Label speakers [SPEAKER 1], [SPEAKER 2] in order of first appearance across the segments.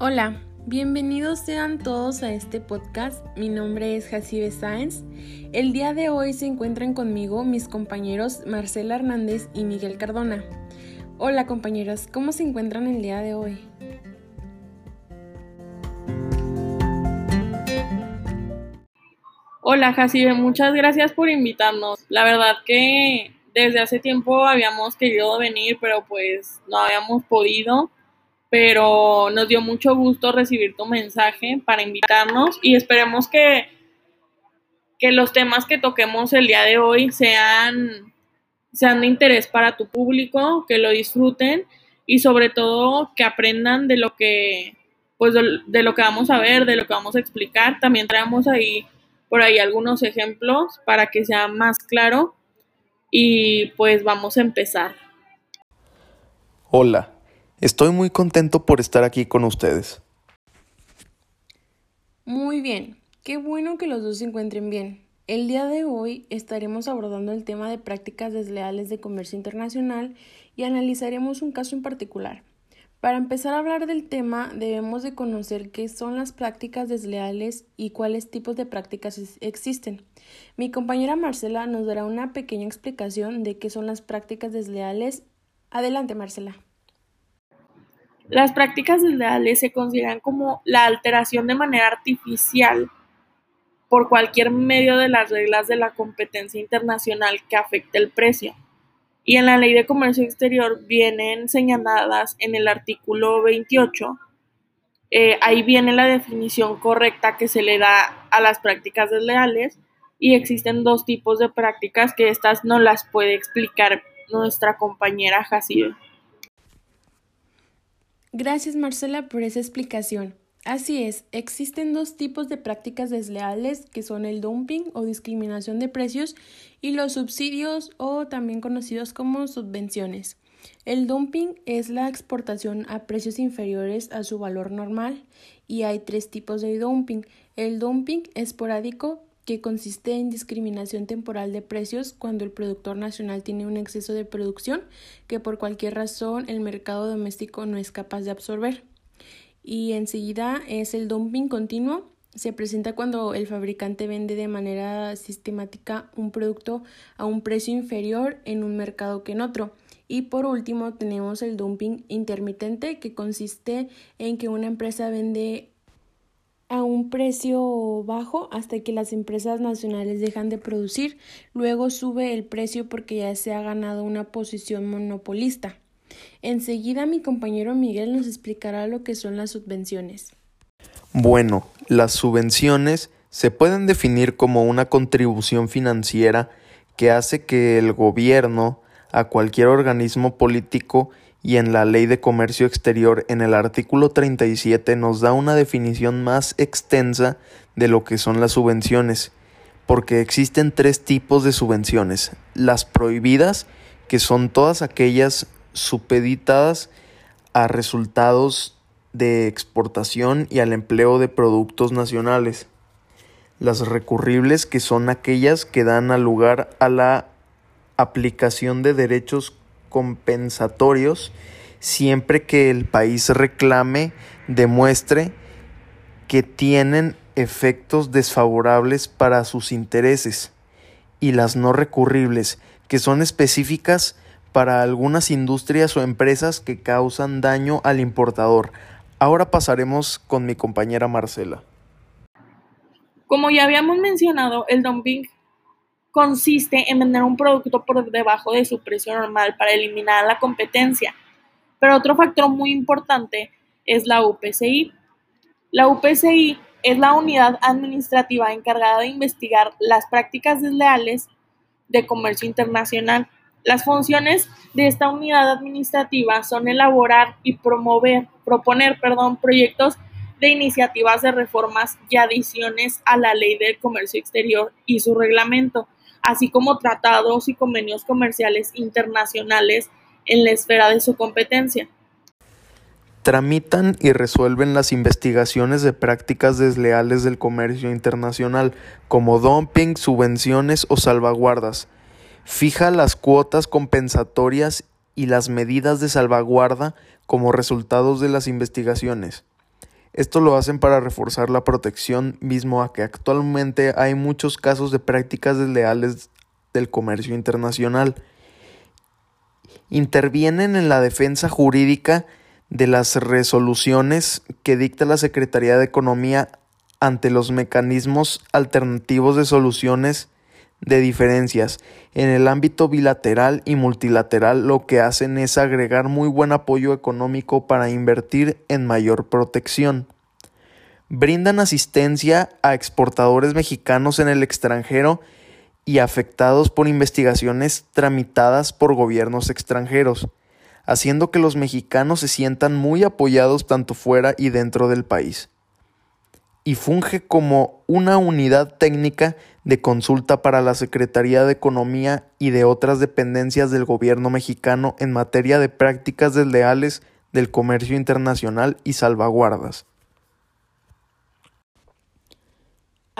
[SPEAKER 1] Hola, bienvenidos sean todos a este podcast. Mi nombre es Jacibe Sáenz. El día de hoy se encuentran conmigo mis compañeros Marcela Hernández y Miguel Cardona. Hola compañeros, ¿cómo se encuentran el día de hoy?
[SPEAKER 2] Hola Jacibe, muchas gracias por invitarnos. La verdad que desde hace tiempo habíamos querido venir, pero pues no habíamos podido pero nos dio mucho gusto recibir tu mensaje para invitarnos y esperemos que, que los temas que toquemos el día de hoy sean, sean de interés para tu público, que lo disfruten y sobre todo que aprendan de lo que pues de, lo que vamos a ver, de lo que vamos a explicar. También traemos ahí por ahí algunos ejemplos para que sea más claro y pues vamos a empezar.
[SPEAKER 3] Hola, Estoy muy contento por estar aquí con ustedes.
[SPEAKER 1] Muy bien, qué bueno que los dos se encuentren bien. El día de hoy estaremos abordando el tema de prácticas desleales de comercio internacional y analizaremos un caso en particular. Para empezar a hablar del tema debemos de conocer qué son las prácticas desleales y cuáles tipos de prácticas existen. Mi compañera Marcela nos dará una pequeña explicación de qué son las prácticas desleales. Adelante, Marcela.
[SPEAKER 2] Las prácticas desleales se consideran como la alteración de manera artificial por cualquier medio de las reglas de la competencia internacional que afecte el precio. Y en la ley de comercio exterior vienen señaladas en el artículo 28. Eh, ahí viene la definición correcta que se le da a las prácticas desleales y existen dos tipos de prácticas que estas no las puede explicar nuestra compañera Jacibe.
[SPEAKER 1] Gracias Marcela por esa explicación. Así es, existen dos tipos de prácticas desleales que son el dumping o discriminación de precios y los subsidios o también conocidos como subvenciones. El dumping es la exportación a precios inferiores a su valor normal y hay tres tipos de dumping. El dumping esporádico que consiste en discriminación temporal de precios cuando el productor nacional tiene un exceso de producción que por cualquier razón el mercado doméstico no es capaz de absorber. Y enseguida es el dumping continuo. Se presenta cuando el fabricante vende de manera sistemática un producto a un precio inferior en un mercado que en otro. Y por último tenemos el dumping intermitente que consiste en que una empresa vende a un precio bajo hasta que las empresas nacionales dejan de producir, luego sube el precio porque ya se ha ganado una posición monopolista. Enseguida mi compañero Miguel nos explicará lo que son las subvenciones.
[SPEAKER 3] Bueno, las subvenciones se pueden definir como una contribución financiera que hace que el gobierno a cualquier organismo político y en la Ley de Comercio Exterior en el artículo 37 nos da una definición más extensa de lo que son las subvenciones, porque existen tres tipos de subvenciones. Las prohibidas, que son todas aquellas supeditadas a resultados de exportación y al empleo de productos nacionales. Las recurribles, que son aquellas que dan lugar a la aplicación de derechos compensatorios siempre que el país reclame, demuestre que tienen efectos desfavorables para sus intereses y las no recurribles, que son específicas para algunas industrias o empresas que causan daño al importador. Ahora pasaremos con mi compañera Marcela.
[SPEAKER 2] Como ya habíamos mencionado, el dumping consiste en vender un producto por debajo de su precio normal para eliminar la competencia. Pero otro factor muy importante es la UPCI. La UPCI es la unidad administrativa encargada de investigar las prácticas desleales de comercio internacional. Las funciones de esta unidad administrativa son elaborar y promover, proponer, perdón, proyectos de iniciativas de reformas y adiciones a la Ley del Comercio Exterior y su reglamento, así como tratados y convenios comerciales internacionales en la esfera de su competencia.
[SPEAKER 3] Tramitan y resuelven las investigaciones de prácticas desleales del comercio internacional, como dumping, subvenciones o salvaguardas. Fija las cuotas compensatorias y las medidas de salvaguarda como resultados de las investigaciones. Esto lo hacen para reforzar la protección mismo a que actualmente hay muchos casos de prácticas desleales del comercio internacional. Intervienen en la defensa jurídica de las resoluciones que dicta la Secretaría de Economía ante los mecanismos alternativos de soluciones de diferencias. En el ámbito bilateral y multilateral lo que hacen es agregar muy buen apoyo económico para invertir en mayor protección. Brindan asistencia a exportadores mexicanos en el extranjero y afectados por investigaciones tramitadas por gobiernos extranjeros, haciendo que los mexicanos se sientan muy apoyados tanto fuera y dentro del país. Y funge como una unidad técnica de consulta para la Secretaría de Economía y de otras dependencias del gobierno mexicano en materia de prácticas desleales del comercio internacional y salvaguardas.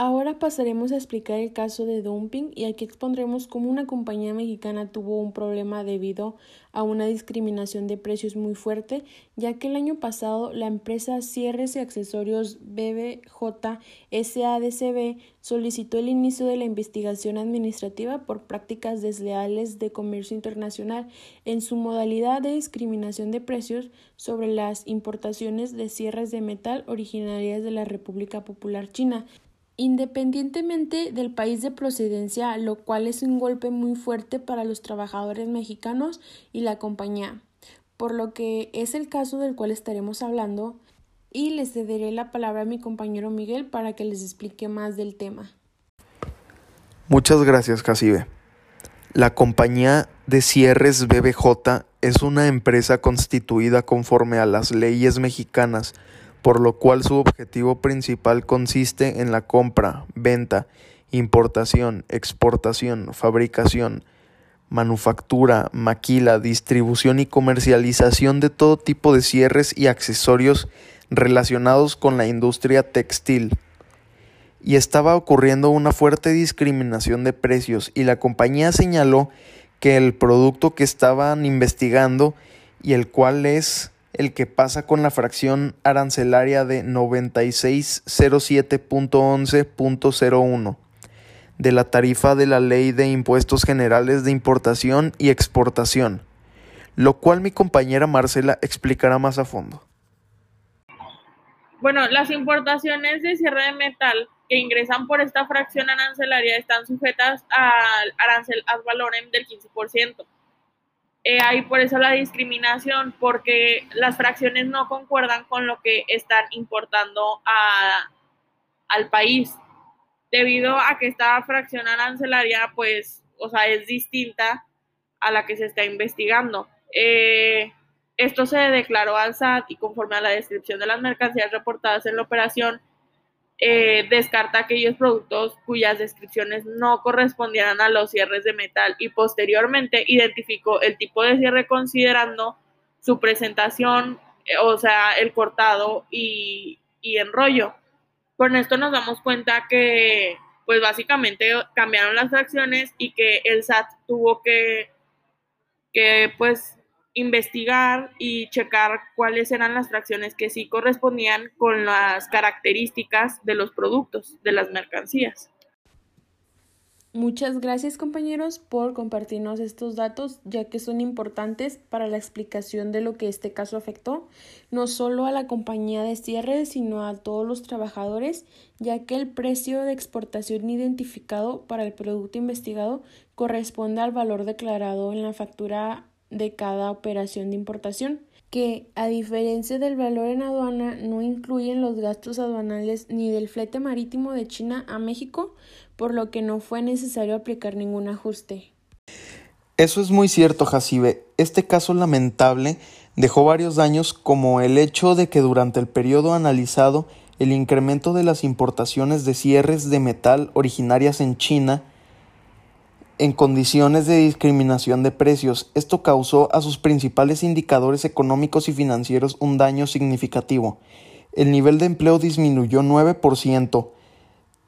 [SPEAKER 1] Ahora pasaremos a explicar el caso de dumping y aquí expondremos cómo una compañía mexicana tuvo un problema debido a una discriminación de precios muy fuerte, ya que el año pasado la empresa Cierres y Accesorios BBJ SADCB solicitó el inicio de la investigación administrativa por prácticas desleales de comercio internacional en su modalidad de discriminación de precios sobre las importaciones de cierres de metal originarias de la República Popular China independientemente del país de procedencia, lo cual es un golpe muy fuerte para los trabajadores mexicanos y la compañía, por lo que es el caso del cual estaremos hablando y les cederé la palabra a mi compañero Miguel para que les explique más del tema.
[SPEAKER 3] Muchas gracias, Casibe. La compañía de cierres BBJ es una empresa constituida conforme a las leyes mexicanas por lo cual su objetivo principal consiste en la compra, venta, importación, exportación, fabricación, manufactura, maquila, distribución y comercialización de todo tipo de cierres y accesorios relacionados con la industria textil. Y estaba ocurriendo una fuerte discriminación de precios y la compañía señaló que el producto que estaban investigando y el cual es el que pasa con la fracción arancelaria de 9607.11.01 de la tarifa de la Ley de Impuestos Generales de Importación y Exportación, lo cual mi compañera Marcela explicará más a fondo.
[SPEAKER 2] Bueno, las importaciones de cierre de metal que ingresan por esta fracción arancelaria están sujetas al arancel ad valorem del 15%. Eh, hay por eso la discriminación, porque las fracciones no concuerdan con lo que están importando al país. Debido a que esta fracción arancelaria, pues, o sea, es distinta a la que se está investigando. Eh, esto se declaró al SAT y conforme a la descripción de las mercancías reportadas en la operación, eh, descarta aquellos productos cuyas descripciones no correspondieran a los cierres de metal y posteriormente identificó el tipo de cierre considerando su presentación, eh, o sea, el cortado y, y enrollo. Con esto nos damos cuenta que, pues básicamente cambiaron las fracciones y que el SAT tuvo que, que pues investigar y checar cuáles eran las fracciones que sí correspondían con las características de los productos, de las mercancías.
[SPEAKER 1] Muchas gracias compañeros por compartirnos estos datos ya que son importantes para la explicación de lo que este caso afectó no solo a la compañía de cierre sino a todos los trabajadores ya que el precio de exportación identificado para el producto investigado corresponde al valor declarado en la factura de cada operación de importación, que a diferencia del valor en aduana no incluyen los gastos aduanales ni del flete marítimo de China a México, por lo que no fue necesario aplicar ningún ajuste.
[SPEAKER 3] Eso es muy cierto, Jacibe. Este caso lamentable dejó varios daños como el hecho de que durante el periodo analizado el incremento de las importaciones de cierres de metal originarias en China en condiciones de discriminación de precios. Esto causó a sus principales indicadores económicos y financieros un daño significativo. El nivel de empleo disminuyó 9%,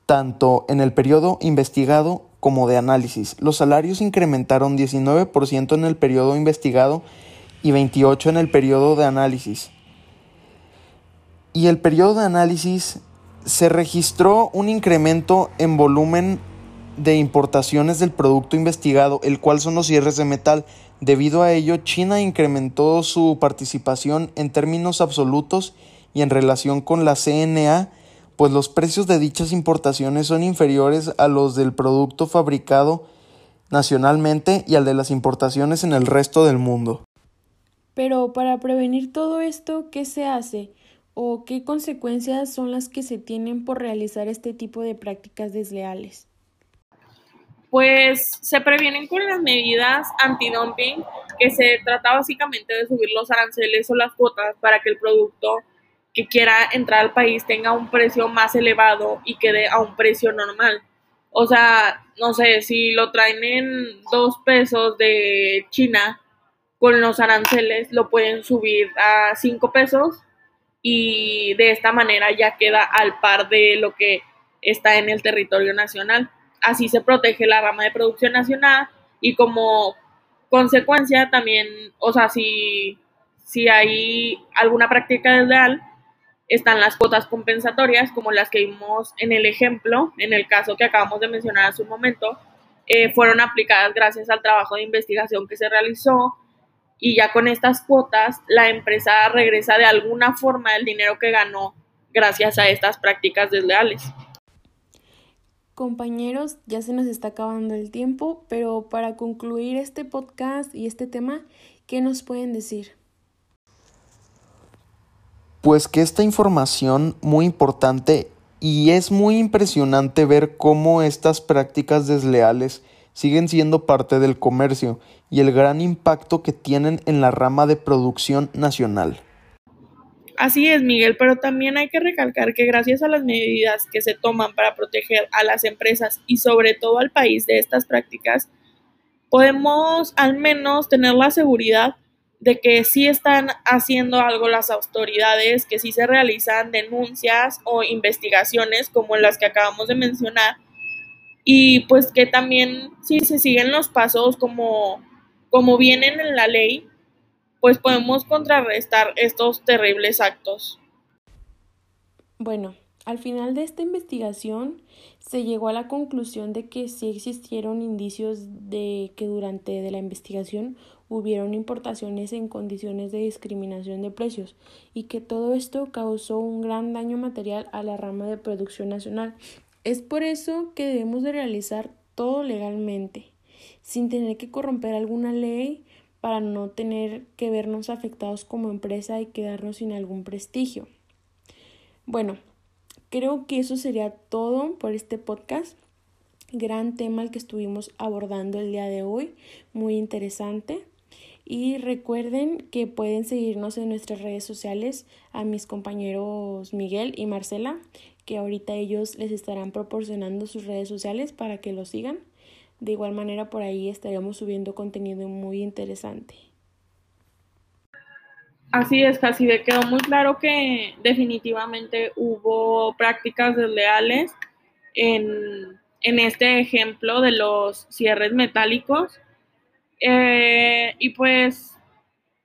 [SPEAKER 3] tanto en el periodo investigado como de análisis. Los salarios incrementaron 19% en el periodo investigado y 28% en el periodo de análisis. y el periodo de análisis se registró un incremento en volumen de importaciones del producto investigado, el cual son los cierres de metal. Debido a ello, China incrementó su participación en términos absolutos y en relación con la CNA, pues los precios de dichas importaciones son inferiores a los del producto fabricado nacionalmente y al de las importaciones en el resto del mundo.
[SPEAKER 1] Pero para prevenir todo esto, ¿qué se hace? ¿O qué consecuencias son las que se tienen por realizar este tipo de prácticas desleales?
[SPEAKER 2] Pues se previenen con las medidas anti-dumping, que se trata básicamente de subir los aranceles o las cuotas para que el producto que quiera entrar al país tenga un precio más elevado y quede a un precio normal. O sea, no sé, si lo traen en dos pesos de China con los aranceles, lo pueden subir a cinco pesos y de esta manera ya queda al par de lo que está en el territorio nacional. Así se protege la rama de producción nacional y como consecuencia también, o sea, si, si hay alguna práctica desleal, están las cuotas compensatorias, como las que vimos en el ejemplo, en el caso que acabamos de mencionar hace un momento, eh, fueron aplicadas gracias al trabajo de investigación que se realizó y ya con estas cuotas la empresa regresa de alguna forma el dinero que ganó gracias a estas prácticas desleales.
[SPEAKER 1] Compañeros, ya se nos está acabando el tiempo, pero para concluir este podcast y este tema, ¿qué nos pueden decir?
[SPEAKER 3] Pues que esta información muy importante y es muy impresionante ver cómo estas prácticas desleales siguen siendo parte del comercio y el gran impacto que tienen en la rama de producción nacional.
[SPEAKER 2] Así es, Miguel, pero también hay que recalcar que gracias a las medidas que se toman para proteger a las empresas y sobre todo al país de estas prácticas, podemos al menos tener la seguridad de que sí están haciendo algo las autoridades, que sí se realizan denuncias o investigaciones como las que acabamos de mencionar y pues que también si se siguen los pasos como, como vienen en la ley, pues podemos contrarrestar estos terribles actos.
[SPEAKER 1] Bueno, al final de esta investigación se llegó a la conclusión de que sí existieron indicios de que durante de la investigación hubieron importaciones en condiciones de discriminación de precios y que todo esto causó un gran daño material a la rama de producción nacional. Es por eso que debemos de realizar todo legalmente, sin tener que corromper alguna ley para no tener que vernos afectados como empresa y quedarnos sin algún prestigio. Bueno, creo que eso sería todo por este podcast. Gran tema el que estuvimos abordando el día de hoy, muy interesante. Y recuerden que pueden seguirnos en nuestras redes sociales a mis compañeros Miguel y Marcela, que ahorita ellos les estarán proporcionando sus redes sociales para que los sigan. De igual manera por ahí estaremos subiendo contenido muy interesante.
[SPEAKER 2] Así es, casi de quedó muy claro que definitivamente hubo prácticas desleales en, en este ejemplo de los cierres metálicos eh, y pues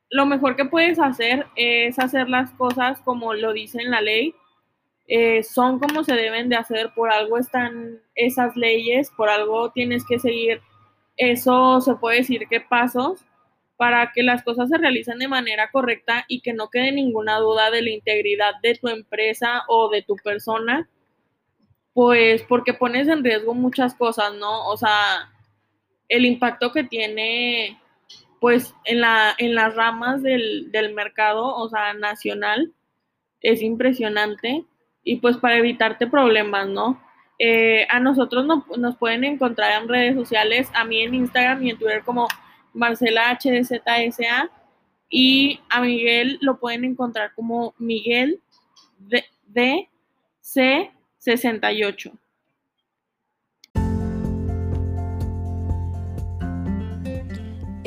[SPEAKER 2] lo mejor que puedes hacer es hacer las cosas como lo dice en la ley. Eh, son como se deben de hacer, por algo están esas leyes, por algo tienes que seguir eso, se puede decir que pasos para que las cosas se realicen de manera correcta y que no quede ninguna duda de la integridad de tu empresa o de tu persona, pues porque pones en riesgo muchas cosas, ¿no? O sea, el impacto que tiene pues en, la, en las ramas del, mercado, o sea, nacional, es impresionante y pues para evitarte problemas, ¿no? Eh, a nosotros no, nos pueden encontrar en redes sociales, a mí en Instagram y en Twitter como Marcela HDZSA y a Miguel lo pueden encontrar como Miguel DC68.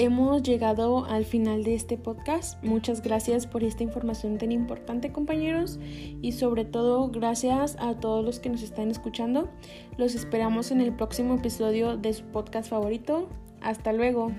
[SPEAKER 1] Hemos llegado al final de este podcast. Muchas gracias por esta información tan importante compañeros y sobre todo gracias a todos los que nos están escuchando. Los esperamos en el próximo episodio de su podcast favorito. Hasta luego.